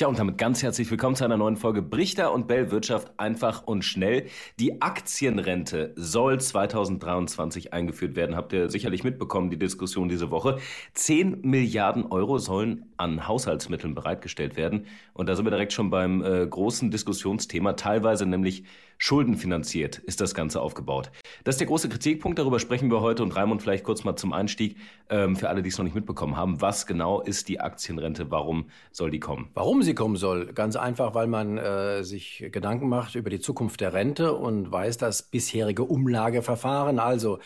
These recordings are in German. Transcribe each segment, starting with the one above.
Tja, und damit ganz herzlich willkommen zu einer neuen Folge Brichter und Bell Wirtschaft einfach und schnell. Die Aktienrente soll 2023 eingeführt werden. Habt ihr sicherlich mitbekommen, die Diskussion diese Woche. 10 Milliarden Euro sollen an Haushaltsmitteln bereitgestellt werden. Und da sind wir direkt schon beim äh, großen Diskussionsthema, teilweise nämlich schuldenfinanziert ist das Ganze aufgebaut. Das ist der große Kritikpunkt, darüber sprechen wir heute. Und Raimund, vielleicht kurz mal zum Einstieg, ähm, für alle, die es noch nicht mitbekommen haben. Was genau ist die Aktienrente? Warum soll die kommen? Warum sie kommen soll? Ganz einfach, weil man äh, sich Gedanken macht über die Zukunft der Rente und weiß, dass bisherige Umlageverfahren, also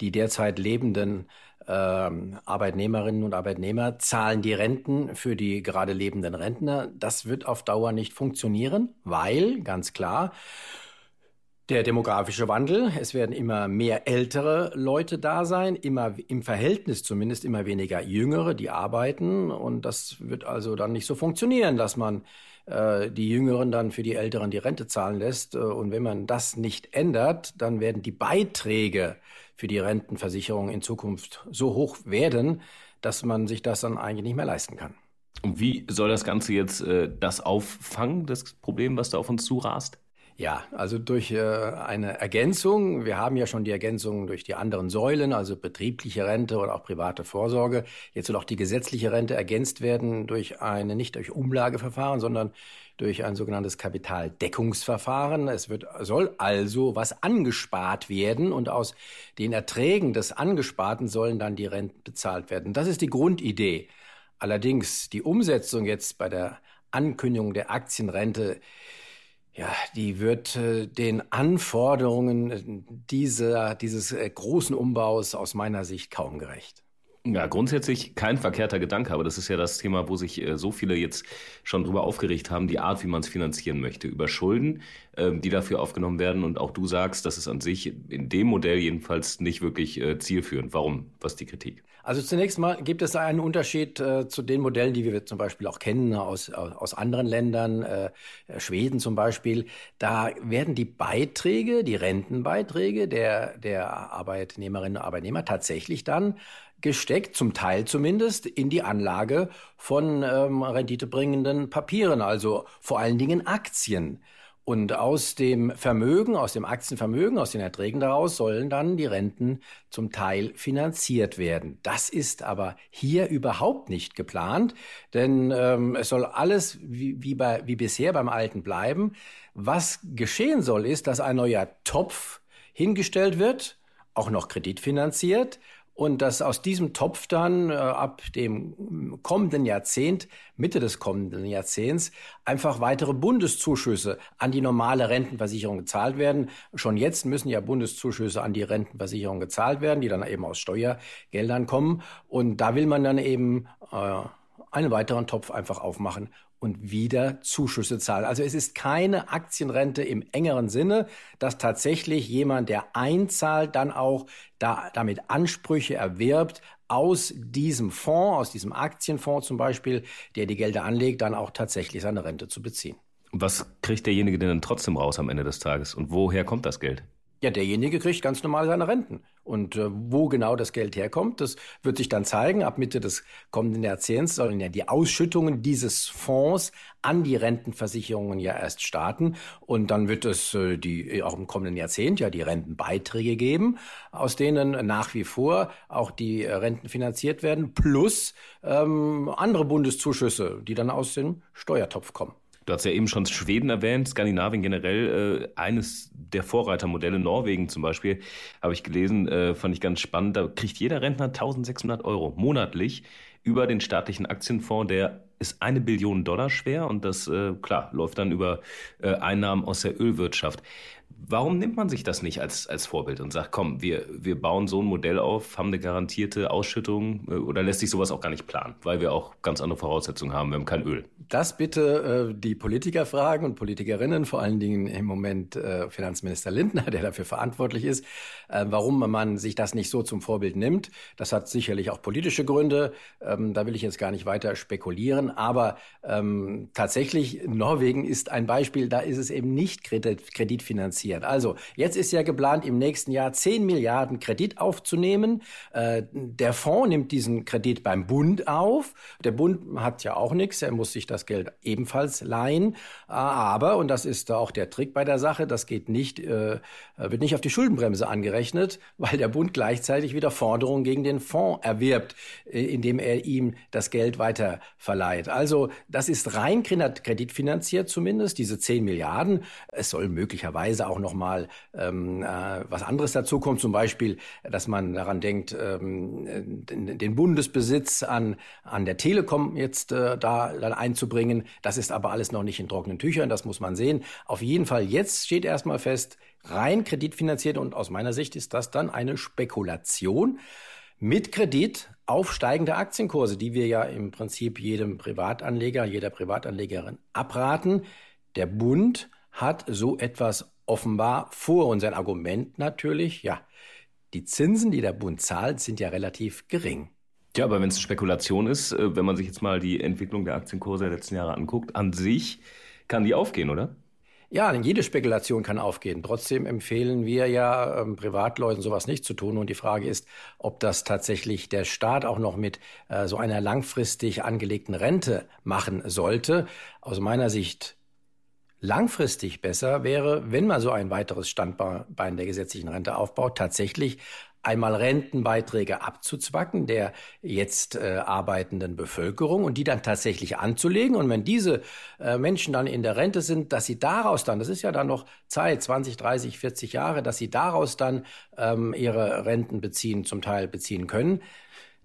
die derzeit lebenden ähm, Arbeitnehmerinnen und Arbeitnehmer zahlen die Renten für die gerade lebenden Rentner. Das wird auf Dauer nicht funktionieren, weil, ganz klar, der demografische Wandel, es werden immer mehr ältere Leute da sein, immer im Verhältnis zumindest immer weniger jüngere, die arbeiten. Und das wird also dann nicht so funktionieren, dass man äh, die Jüngeren dann für die Älteren die Rente zahlen lässt. Äh, und wenn man das nicht ändert, dann werden die Beiträge für die Rentenversicherung in Zukunft so hoch werden, dass man sich das dann eigentlich nicht mehr leisten kann. Und wie soll das Ganze jetzt äh, das auffangen, das Problem, was da auf uns zurast? Ja, also durch äh, eine Ergänzung. Wir haben ja schon die Ergänzung durch die anderen Säulen, also betriebliche Rente oder auch private Vorsorge. Jetzt soll auch die gesetzliche Rente ergänzt werden durch eine, nicht durch Umlageverfahren, sondern durch ein sogenanntes Kapitaldeckungsverfahren. Es wird, soll also was angespart werden und aus den Erträgen des Angesparten sollen dann die Renten bezahlt werden. Das ist die Grundidee. Allerdings die Umsetzung jetzt bei der Ankündigung der Aktienrente ja, die wird äh, den Anforderungen dieser, dieses äh, großen Umbaus aus meiner Sicht kaum gerecht. Ja, grundsätzlich kein verkehrter Gedanke, aber das ist ja das Thema, wo sich äh, so viele jetzt schon drüber aufgeregt haben, die Art, wie man es finanzieren möchte. Über Schulden, ähm, die dafür aufgenommen werden. Und auch du sagst, das ist an sich in dem Modell jedenfalls nicht wirklich äh, zielführend. Warum? Was ist die Kritik? Also zunächst mal gibt es einen Unterschied äh, zu den Modellen, die wir zum Beispiel auch kennen aus, aus anderen Ländern, äh, Schweden zum Beispiel. Da werden die Beiträge, die Rentenbeiträge der, der Arbeitnehmerinnen und Arbeitnehmer tatsächlich dann gesteckt, zum Teil zumindest, in die Anlage von ähm, renditebringenden Papieren, also vor allen Dingen Aktien. Und aus dem Vermögen, aus dem Aktienvermögen, aus den Erträgen daraus sollen dann die Renten zum Teil finanziert werden. Das ist aber hier überhaupt nicht geplant, denn ähm, es soll alles wie, wie, bei, wie bisher beim Alten bleiben. Was geschehen soll, ist, dass ein neuer Topf hingestellt wird, auch noch kreditfinanziert, und dass aus diesem Topf dann äh, ab dem kommenden Jahrzehnt, Mitte des kommenden Jahrzehnts, einfach weitere Bundeszuschüsse an die normale Rentenversicherung gezahlt werden. Schon jetzt müssen ja Bundeszuschüsse an die Rentenversicherung gezahlt werden, die dann eben aus Steuergeldern kommen. Und da will man dann eben äh, einen weiteren Topf einfach aufmachen und wieder Zuschüsse zahlen. Also es ist keine Aktienrente im engeren Sinne, dass tatsächlich jemand, der einzahlt, dann auch da, damit Ansprüche erwirbt, aus diesem Fonds, aus diesem Aktienfonds zum Beispiel, der die Gelder anlegt, dann auch tatsächlich seine Rente zu beziehen. Was kriegt derjenige denn dann trotzdem raus am Ende des Tages? Und woher kommt das Geld? Ja, derjenige kriegt ganz normal seine Renten. Und äh, wo genau das Geld herkommt, das wird sich dann zeigen. Ab Mitte des kommenden Jahrzehnts sollen ja die Ausschüttungen dieses Fonds an die Rentenversicherungen ja erst starten. Und dann wird es äh, die auch im kommenden Jahrzehnt ja die Rentenbeiträge geben, aus denen nach wie vor auch die äh, Renten finanziert werden, plus ähm, andere Bundeszuschüsse, die dann aus dem Steuertopf kommen. Du hast ja eben schon Schweden erwähnt, Skandinavien generell, äh, eines der Vorreitermodelle, Norwegen zum Beispiel, habe ich gelesen, äh, fand ich ganz spannend. Da kriegt jeder Rentner 1600 Euro monatlich über den staatlichen Aktienfonds, der ist eine Billion Dollar schwer und das, äh, klar, läuft dann über äh, Einnahmen aus der Ölwirtschaft. Warum nimmt man sich das nicht als, als Vorbild und sagt, komm, wir, wir bauen so ein Modell auf, haben eine garantierte Ausschüttung äh, oder lässt sich sowas auch gar nicht planen, weil wir auch ganz andere Voraussetzungen haben, wir haben kein Öl? Das bitte äh, die Politiker fragen und Politikerinnen, vor allen Dingen im Moment äh, Finanzminister Lindner, der dafür verantwortlich ist, äh, warum man sich das nicht so zum Vorbild nimmt. Das hat sicherlich auch politische Gründe, ähm, da will ich jetzt gar nicht weiter spekulieren, aber ähm, tatsächlich, Norwegen ist ein Beispiel, da ist es eben nicht kredit, kreditfinanziert passiert. Also, jetzt ist ja geplant, im nächsten Jahr 10 Milliarden Kredit aufzunehmen. Äh, der Fonds nimmt diesen Kredit beim Bund auf. Der Bund hat ja auch nichts, er muss sich das Geld ebenfalls leihen. Aber, und das ist auch der Trick bei der Sache, das geht nicht, äh, wird nicht auf die Schuldenbremse angerechnet, weil der Bund gleichzeitig wieder Forderungen gegen den Fonds erwirbt, äh, indem er ihm das Geld weiter verleiht. Also, das ist rein kreditfinanziert zumindest, diese 10 Milliarden. Es soll möglicherweise auch noch mal ähm, äh, was anderes dazu kommt, zum Beispiel, dass man daran denkt, ähm, den, den, Bundesbesitz an, an der Telekom jetzt äh, da dann einzubringen. Das ist aber alles noch nicht in trockenen Tüchern, das muss man sehen. Auf jeden Fall, jetzt steht erstmal fest, rein kreditfinanziert und aus meiner Sicht ist das dann eine Spekulation mit Kredit auf steigende Aktienkurse, die wir ja im Prinzip jedem Privatanleger, jeder Privatanlegerin abraten. Der Bund hat so etwas offenbar vor. Und sein Argument natürlich, ja, die Zinsen, die der Bund zahlt, sind ja relativ gering. Ja, aber wenn es Spekulation ist, äh, wenn man sich jetzt mal die Entwicklung der Aktienkurse der letzten Jahre anguckt, an sich kann die aufgehen, oder? Ja, jede Spekulation kann aufgehen. Trotzdem empfehlen wir ja ähm, Privatleuten sowas nicht zu tun. Und die Frage ist, ob das tatsächlich der Staat auch noch mit äh, so einer langfristig angelegten Rente machen sollte. Aus meiner Sicht langfristig besser wäre, wenn man so ein weiteres Standbein der gesetzlichen Rente aufbaut, tatsächlich einmal Rentenbeiträge abzuzwacken der jetzt äh, arbeitenden Bevölkerung und die dann tatsächlich anzulegen. Und wenn diese äh, Menschen dann in der Rente sind, dass sie daraus dann, das ist ja dann noch Zeit, 20, 30, 40 Jahre, dass sie daraus dann ähm, ihre Renten beziehen, zum Teil beziehen können.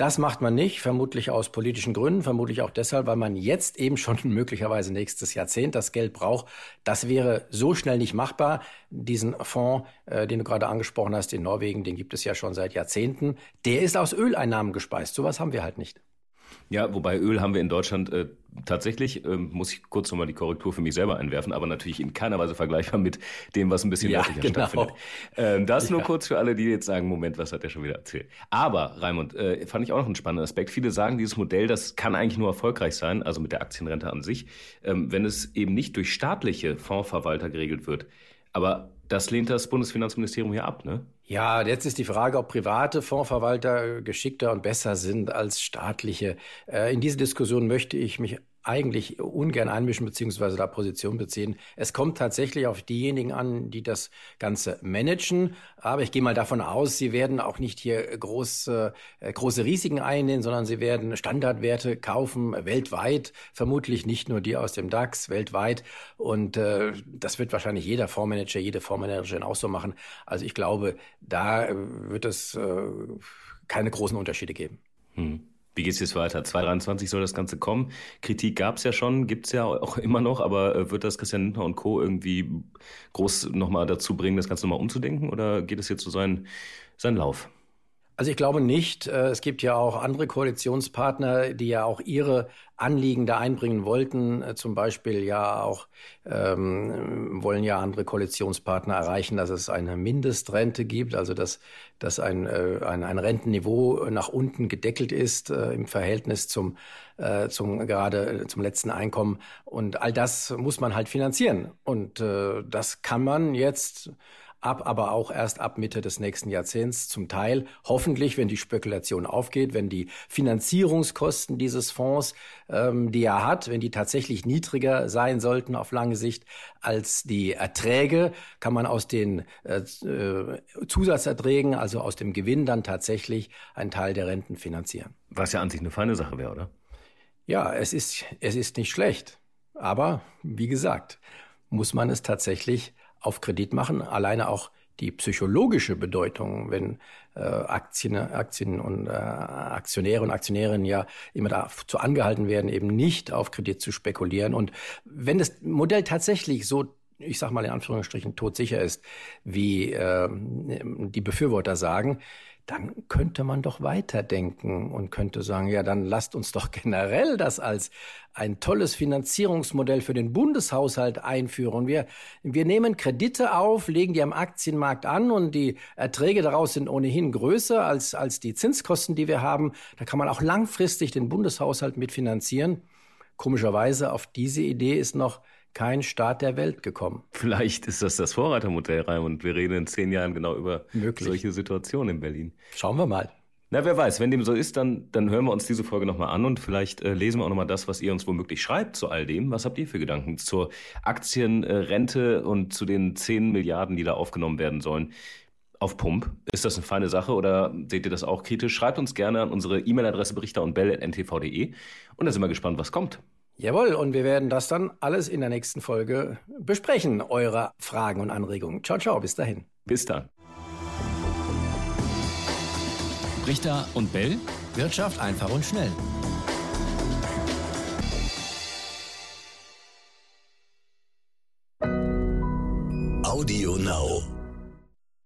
Das macht man nicht, vermutlich aus politischen Gründen, vermutlich auch deshalb, weil man jetzt eben schon möglicherweise nächstes Jahrzehnt das Geld braucht. Das wäre so schnell nicht machbar. Diesen Fonds, äh, den du gerade angesprochen hast in Norwegen, den gibt es ja schon seit Jahrzehnten. Der ist aus Öleinnahmen gespeist. Sowas haben wir halt nicht. Ja, wobei Öl haben wir in Deutschland äh, tatsächlich, äh, muss ich kurz nochmal die Korrektur für mich selber einwerfen, aber natürlich in keiner Weise vergleichbar mit dem, was ein bisschen ja, nördlicher genau. stattfindet. Ähm, das ja. nur kurz für alle, die jetzt sagen, Moment, was hat der schon wieder erzählt? Aber, Raimund, äh, fand ich auch noch einen spannenden Aspekt. Viele sagen, dieses Modell, das kann eigentlich nur erfolgreich sein, also mit der Aktienrente an sich, ähm, wenn es eben nicht durch staatliche Fondsverwalter geregelt wird. Aber das lehnt das Bundesfinanzministerium hier ab, ne? Ja, jetzt ist die Frage, ob private Fondsverwalter geschickter und besser sind als staatliche. Äh, in diese Diskussion möchte ich mich eigentlich ungern einmischen bzw. da Position beziehen. Es kommt tatsächlich auf diejenigen an, die das Ganze managen. Aber ich gehe mal davon aus, sie werden auch nicht hier große, äh, große Risiken einnehmen, sondern sie werden Standardwerte kaufen, weltweit, vermutlich nicht nur die aus dem DAX, weltweit. Und äh, das wird wahrscheinlich jeder Fondsmanager, jede Fondsmanagerin auch so machen. Also ich glaube, da wird es äh, keine großen Unterschiede geben. Hm. Wie geht es jetzt weiter? 2023 soll das Ganze kommen. Kritik gab es ja schon, gibt es ja auch immer noch, aber äh, wird das Christian Lindner und Co. irgendwie groß nochmal dazu bringen, das Ganze nochmal umzudenken oder geht es jetzt so seinen, seinen Lauf? Also ich glaube nicht. Äh, es gibt ja auch andere Koalitionspartner, die ja auch ihre Anliegen da einbringen wollten. Äh, zum Beispiel ja auch ähm, wollen ja andere Koalitionspartner erreichen, dass es eine Mindestrente gibt, also dass, dass ein, äh, ein, ein Rentenniveau nach unten gedeckelt ist äh, im Verhältnis zum, äh, zum gerade zum letzten Einkommen. Und all das muss man halt finanzieren. Und äh, das kann man jetzt ab, aber auch erst ab Mitte des nächsten Jahrzehnts zum Teil. Hoffentlich, wenn die Spekulation aufgeht, wenn die Finanzierungskosten dieses Fonds, ähm, die er hat, wenn die tatsächlich niedriger sein sollten auf lange Sicht als die Erträge, kann man aus den äh, Zusatzerträgen, also aus dem Gewinn dann tatsächlich einen Teil der Renten finanzieren. Was ja an sich eine feine Sache wäre, oder? Ja, es ist, es ist nicht schlecht. Aber wie gesagt, muss man es tatsächlich auf Kredit machen. Alleine auch die psychologische Bedeutung, wenn äh, Aktien, Aktien und äh, Aktionäre und Aktionärinnen ja immer dazu angehalten werden, eben nicht auf Kredit zu spekulieren. Und wenn das Modell tatsächlich so ich sag mal in Anführungsstrichen, todsicher ist, wie äh, die Befürworter sagen, dann könnte man doch weiterdenken und könnte sagen, ja, dann lasst uns doch generell das als ein tolles Finanzierungsmodell für den Bundeshaushalt einführen. Wir, wir nehmen Kredite auf, legen die am Aktienmarkt an und die Erträge daraus sind ohnehin größer als, als die Zinskosten, die wir haben. Da kann man auch langfristig den Bundeshaushalt mitfinanzieren. Komischerweise auf diese Idee ist noch kein Staat der Welt gekommen. Vielleicht ist das das Vorreitermodell, Raimund. Wir reden in zehn Jahren genau über Möglich. solche Situationen in Berlin. Schauen wir mal. Na, wer weiß, wenn dem so ist, dann, dann hören wir uns diese Folge nochmal an und vielleicht äh, lesen wir auch nochmal das, was ihr uns womöglich schreibt zu all dem. Was habt ihr für Gedanken zur Aktienrente äh, und zu den 10 Milliarden, die da aufgenommen werden sollen? Auf Pump. Ist das eine feine Sache oder seht ihr das auch kritisch? Schreibt uns gerne an unsere E-Mail-Adresse berichter und bell.ntv.de und dann sind wir gespannt, was kommt. Jawohl, und wir werden das dann alles in der nächsten Folge besprechen, eure Fragen und Anregungen. Ciao, ciao, bis dahin. Bis dann. Richter und Bell, Wirtschaft einfach und schnell. Audio Now.